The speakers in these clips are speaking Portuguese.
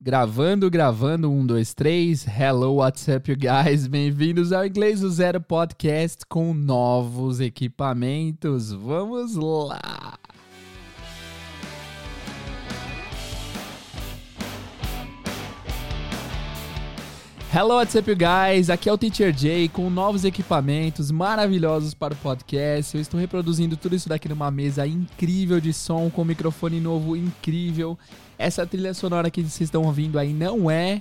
Gravando, gravando, um, dois, três. Hello, what's up, you guys? Bem-vindos ao Inglês do Zero Podcast com novos equipamentos. Vamos lá! Hello, what's up, guys? Aqui é o Teacher Jay com novos equipamentos maravilhosos para o podcast. Eu estou reproduzindo tudo isso daqui numa mesa incrível de som, com um microfone novo incrível. Essa trilha sonora que vocês estão ouvindo aí não é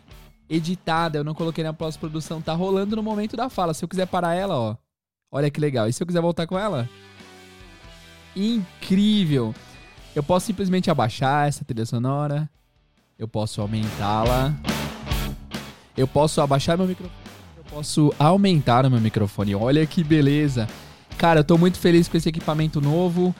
editada, eu não coloquei na pós-produção, tá rolando no momento da fala. Se eu quiser parar ela, ó, olha que legal. E se eu quiser voltar com ela? Incrível! Eu posso simplesmente abaixar essa trilha sonora, eu posso aumentá-la. Eu posso abaixar meu microfone. Eu posso aumentar o meu microfone. Olha que beleza. Cara, eu tô muito feliz com esse equipamento novo.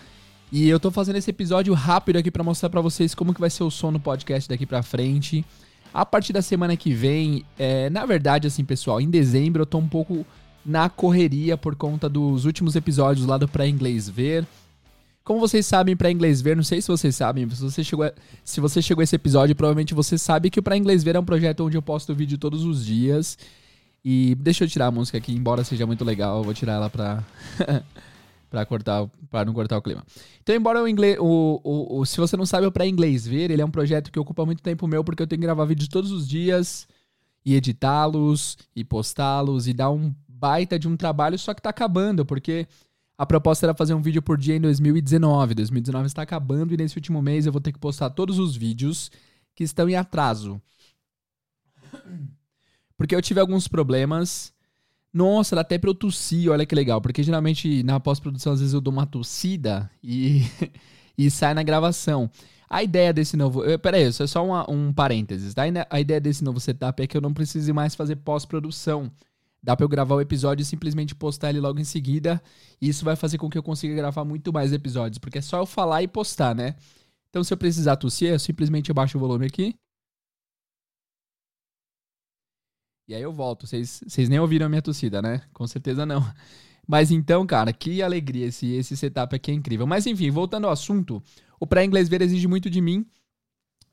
E eu tô fazendo esse episódio rápido aqui para mostrar para vocês como que vai ser o som no podcast daqui para frente. A partir da semana que vem, é, na verdade, assim, pessoal, em dezembro eu tô um pouco na correria por conta dos últimos episódios lá do Pra Inglês Ver. Como vocês sabem, para inglês ver, não sei se vocês sabem, se você chegou a, se você chegou a esse episódio, provavelmente você sabe que o para inglês ver é um projeto onde eu posto vídeo todos os dias. E deixa eu tirar a música aqui, embora seja muito legal, eu vou tirar ela pra para cortar, para não cortar o clima. Então, embora o inglês, o, o, o se você não sabe o para inglês ver, ele é um projeto que ocupa muito tempo meu porque eu tenho que gravar vídeos todos os dias e editá-los e postá-los e dar um baita de um trabalho, só que tá acabando, porque a proposta era fazer um vídeo por dia em 2019. 2019 está acabando e nesse último mês eu vou ter que postar todos os vídeos que estão em atraso. Porque eu tive alguns problemas. Nossa, dá até pra eu tossir, olha que legal. Porque geralmente na pós-produção às vezes eu dou uma tossida e, e sai na gravação. A ideia desse novo. Pera aí, isso é só uma, um parênteses. Tá? A ideia desse novo setup é que eu não precise mais fazer pós-produção. Dá pra eu gravar o episódio e simplesmente postar ele logo em seguida. E isso vai fazer com que eu consiga gravar muito mais episódios. Porque é só eu falar e postar, né? Então, se eu precisar tossir, eu simplesmente baixo o volume aqui. E aí eu volto. Vocês nem ouviram a minha tossida, né? Com certeza não. Mas então, cara, que alegria. Esse, esse setup aqui é incrível. Mas enfim, voltando ao assunto. O pré-inglês ver exige muito de mim.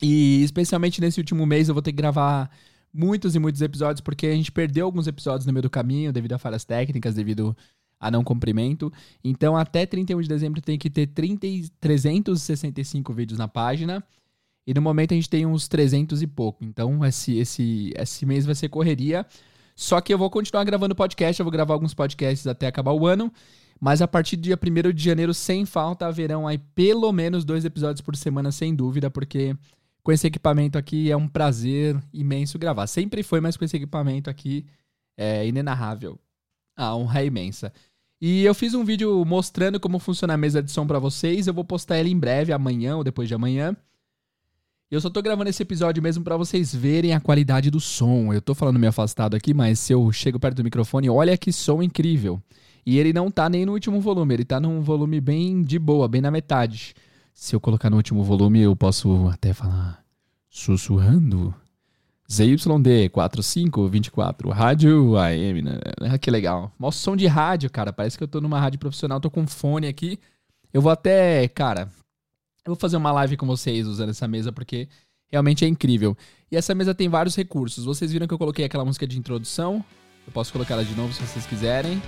E especialmente nesse último mês eu vou ter que gravar muitos e muitos episódios, porque a gente perdeu alguns episódios no meio do caminho devido a falhas técnicas, devido a não cumprimento. Então, até 31 de dezembro tem que ter 30, 365 vídeos na página. E no momento a gente tem uns 300 e pouco. Então, esse, esse, esse mês vai ser correria. Só que eu vou continuar gravando podcast, eu vou gravar alguns podcasts até acabar o ano. Mas a partir do dia 1 de janeiro, sem falta, haverão aí pelo menos dois episódios por semana, sem dúvida, porque com esse equipamento aqui é um prazer imenso gravar. Sempre foi, mas com esse equipamento aqui é inenarrável. A honra é imensa. E eu fiz um vídeo mostrando como funciona a mesa de som para vocês. Eu vou postar ele em breve, amanhã ou depois de amanhã. Eu só tô gravando esse episódio mesmo para vocês verem a qualidade do som. Eu tô falando meio afastado aqui, mas se eu chego perto do microfone, olha que som incrível. E ele não tá nem no último volume, ele tá num volume bem de boa, bem na metade. Se eu colocar no último volume, eu posso até falar sussurrando. ZYD 4524, rádio AM, né? Ah, que legal. Mó som de rádio, cara. Parece que eu tô numa rádio profissional, tô com fone aqui. Eu vou até, cara, eu vou fazer uma live com vocês usando essa mesa porque realmente é incrível. E essa mesa tem vários recursos. Vocês viram que eu coloquei aquela música de introdução? Eu posso colocar ela de novo se vocês quiserem.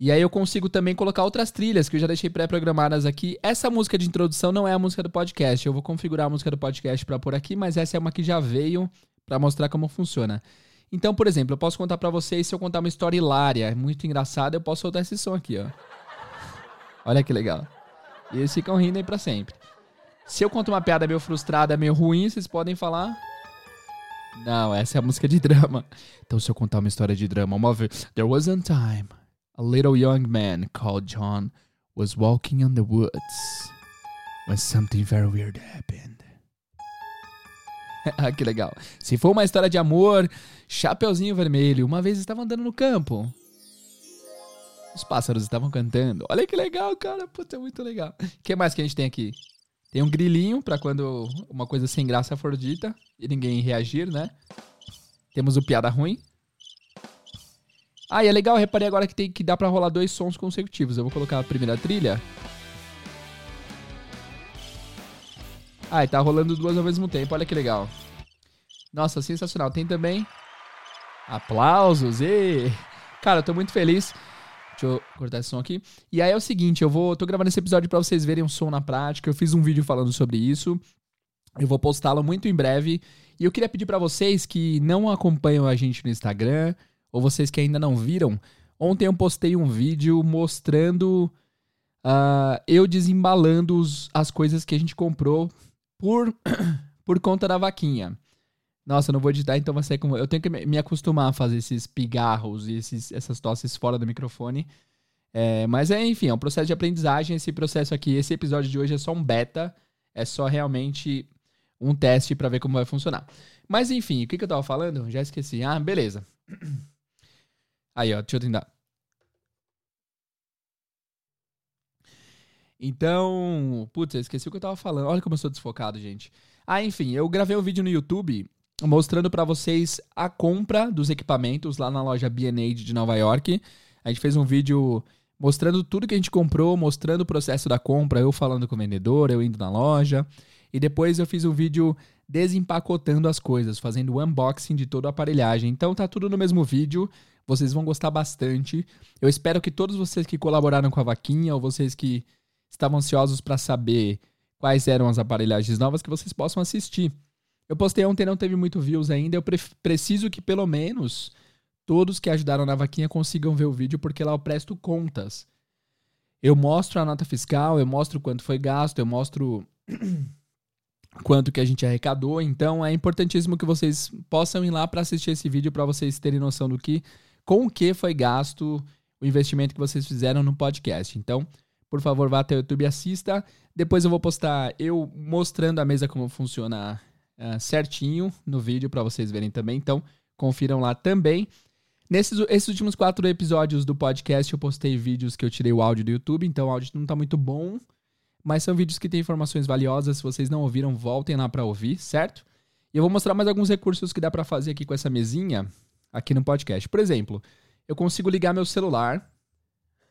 E aí eu consigo também colocar outras trilhas que eu já deixei pré-programadas aqui. Essa música de introdução não é a música do podcast. Eu vou configurar a música do podcast para pôr aqui, mas essa é uma que já veio para mostrar como funciona. Então, por exemplo, eu posso contar para vocês se eu contar uma história hilária, muito engraçada, eu posso soltar esse som aqui, ó. Olha que legal. E eles ficam rindo aí pra sempre. Se eu conto uma piada meio frustrada, meio ruim, vocês podem falar. Não, essa é a música de drama. Então, se eu contar uma história de drama, uma vez. There was a time a little young man called John was walking in the woods when something very weird happened. ah, que legal. Se for uma história de amor, Chapeuzinho Vermelho uma vez estava andando no campo. Os pássaros estavam cantando. Olha que legal, cara. Puta, é muito legal. O que mais que a gente tem aqui? Tem um grilinho para quando uma coisa sem graça for dita e ninguém reagir, né? Temos o piada ruim. Ah, e é legal, reparei agora que tem que dá para rolar dois sons consecutivos. Eu vou colocar a primeira trilha. Ah, e tá rolando duas ao mesmo tempo, olha que legal. Nossa, sensacional. Tem também aplausos e cara, eu tô muito feliz. Deixa eu cortar esse som aqui. E aí é o seguinte, eu vou tô gravando esse episódio para vocês verem um som na prática. Eu fiz um vídeo falando sobre isso. Eu vou postá-lo muito em breve. E eu queria pedir para vocês que não acompanham a gente no Instagram ou vocês que ainda não viram, ontem eu postei um vídeo mostrando uh, eu desembalando os, as coisas que a gente comprou por, por conta da vaquinha. Nossa, eu não vou editar, então vai ser como. Eu tenho que me acostumar a fazer esses pigarros e esses, essas tosses fora do microfone. É, mas é, enfim, é um processo de aprendizagem. Esse processo aqui, esse episódio de hoje é só um beta. É só realmente um teste para ver como vai funcionar. Mas enfim, o que, que eu tava falando? Já esqueci. Ah, beleza. Aí, ó, deixa eu tentar. Então, putz, eu esqueci o que eu tava falando. Olha como eu sou desfocado, gente. Ah, enfim, eu gravei um vídeo no YouTube mostrando para vocês a compra dos equipamentos lá na loja B&H de Nova York. A gente fez um vídeo mostrando tudo que a gente comprou, mostrando o processo da compra, eu falando com o vendedor, eu indo na loja. E depois eu fiz um vídeo desempacotando as coisas, fazendo o unboxing de toda a aparelhagem. Então tá tudo no mesmo vídeo. Vocês vão gostar bastante. Eu espero que todos vocês que colaboraram com a vaquinha ou vocês que estavam ansiosos para saber quais eram as aparelhagens novas que vocês possam assistir. Eu postei ontem, não teve muito views ainda. Eu pre preciso que pelo menos todos que ajudaram na vaquinha consigam ver o vídeo, porque lá eu presto contas. Eu mostro a nota fiscal, eu mostro quanto foi gasto, eu mostro quanto que a gente arrecadou. Então é importantíssimo que vocês possam ir lá para assistir esse vídeo para vocês terem noção do que, com o que foi gasto o investimento que vocês fizeram no podcast. Então, por favor, vá até o YouTube e assista. Depois eu vou postar eu mostrando a mesa como funciona uh, certinho no vídeo para vocês verem também. Então, confiram lá também. Nesses esses últimos quatro episódios do podcast, eu postei vídeos que eu tirei o áudio do YouTube, então o áudio não tá muito bom, mas são vídeos que têm informações valiosas. Se vocês não ouviram, voltem lá para ouvir, certo? E eu vou mostrar mais alguns recursos que dá para fazer aqui com essa mesinha aqui no podcast. Por exemplo, eu consigo ligar meu celular.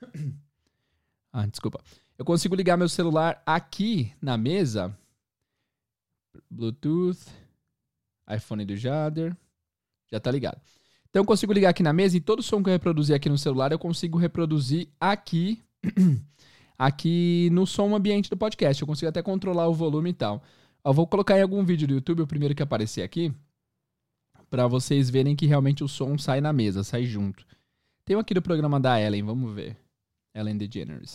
ah, desculpa. Eu consigo ligar meu celular aqui na mesa. Bluetooth, iPhone do Jader. Já tá ligado. Então eu consigo ligar aqui na mesa e todo som que eu reproduzir aqui no celular eu consigo reproduzir aqui aqui no som ambiente do podcast. Eu consigo até controlar o volume e tal. Eu vou colocar em algum vídeo do YouTube, o primeiro que aparecer aqui, para vocês verem que realmente o som sai na mesa, sai junto. Tem um aqui do programa da Ellen, vamos ver. Ellen DeGeneres.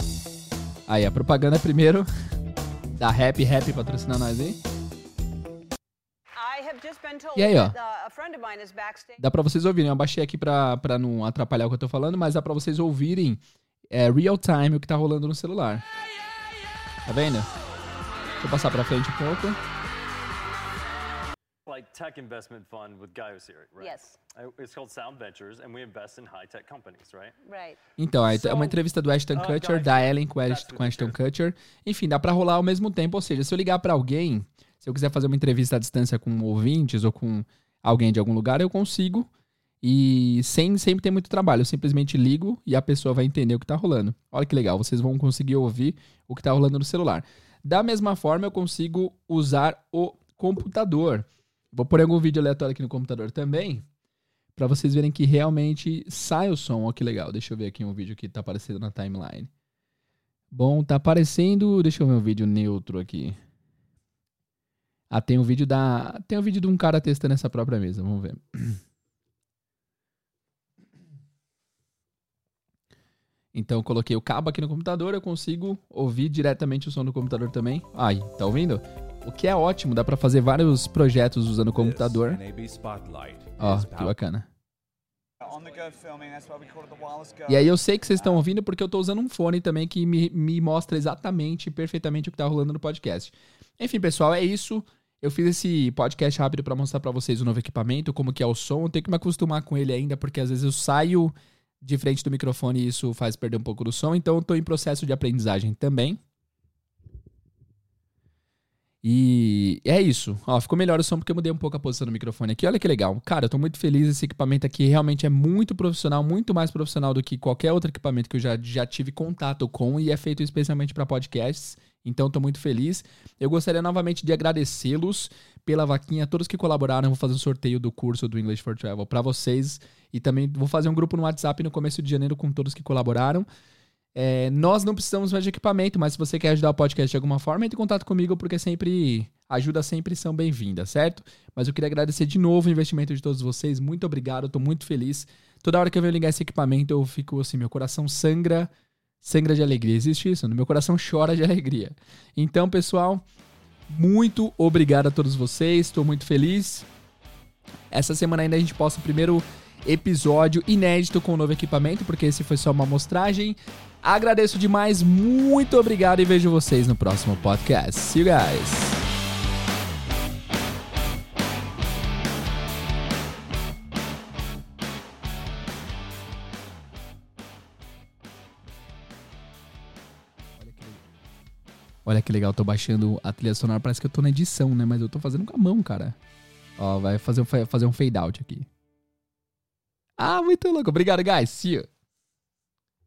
Aí, a propaganda primeiro da Happy Happy patrocinando nós aí. E aí, ó. Dá pra vocês ouvirem. Eu baixei aqui pra, pra não atrapalhar o que eu tô falando, mas dá pra vocês ouvirem é, real time o que tá rolando no celular. Tá vendo? Deixa eu passar pra frente um pouco. Tech investment fund with right? Yes. It's called Sound Ventures and we invest in high-tech companies, right? Right. Então, é uma entrevista do Ashton uh, Kutcher, da Ellen com, com Ashton Kutcher. Enfim, dá pra rolar ao mesmo tempo, ou seja, se eu ligar pra alguém, se eu quiser fazer uma entrevista à distância com ouvintes ou com alguém de algum lugar, eu consigo e sem sempre ter muito trabalho, eu simplesmente ligo e a pessoa vai entender o que está rolando. Olha que legal, vocês vão conseguir ouvir o que está rolando no celular. Da mesma forma, eu consigo usar o computador. Vou pôr algum vídeo aleatório aqui no computador também, para vocês verem que realmente sai o som. Olha que legal. Deixa eu ver aqui um vídeo que está aparecendo na timeline. Bom, tá aparecendo. Deixa eu ver um vídeo neutro aqui. Ah, tem um vídeo da. Tem um vídeo de um cara testando essa própria mesa. Vamos ver. Então eu coloquei o cabo aqui no computador, eu consigo ouvir diretamente o som do computador também. Ai, tá ouvindo? O que é ótimo, dá para fazer vários projetos usando o computador. Ó, oh, que bacana. E aí eu sei que vocês estão ouvindo porque eu tô usando um fone também que me, me mostra exatamente, perfeitamente o que tá rolando no podcast. Enfim, pessoal, é isso. Eu fiz esse podcast rápido para mostrar para vocês o novo equipamento, como que é o som. Eu tenho que me acostumar com ele ainda, porque às vezes eu saio de frente do microfone e isso faz perder um pouco do som, então eu tô em processo de aprendizagem também. E é isso. Ó, ficou melhor o som porque eu mudei um pouco a posição do microfone aqui. Olha que legal. Cara, eu tô muito feliz. Esse equipamento aqui realmente é muito profissional, muito mais profissional do que qualquer outro equipamento que eu já, já tive contato com e é feito especialmente para podcasts. Então tô muito feliz. Eu gostaria novamente de agradecê-los pela vaquinha, todos que colaboraram. Vou fazer um sorteio do curso do English for Travel para vocês e também vou fazer um grupo no WhatsApp no começo de janeiro com todos que colaboraram. É, nós não precisamos mais de equipamento, mas se você quer ajudar o podcast de alguma forma, entre em contato comigo, porque sempre ajuda sempre são bem-vindas, certo? Mas eu queria agradecer de novo o investimento de todos vocês. Muito obrigado, tô muito feliz. Toda hora que eu venho ligar esse equipamento, eu fico assim, meu coração sangra, sangra de alegria. Existe isso? Meu coração chora de alegria. Então, pessoal, muito obrigado a todos vocês, estou muito feliz. Essa semana ainda a gente posta o primeiro episódio inédito com o novo equipamento, porque esse foi só uma amostragem. Agradeço demais, muito obrigado e vejo vocês no próximo podcast. See you guys! Olha que legal, tô baixando a trilha sonora, parece que eu tô na edição, né? Mas eu tô fazendo com a mão, cara. Ó, vai fazer, fazer um fade out aqui. Ah, muito louco. Obrigado, guys. See you.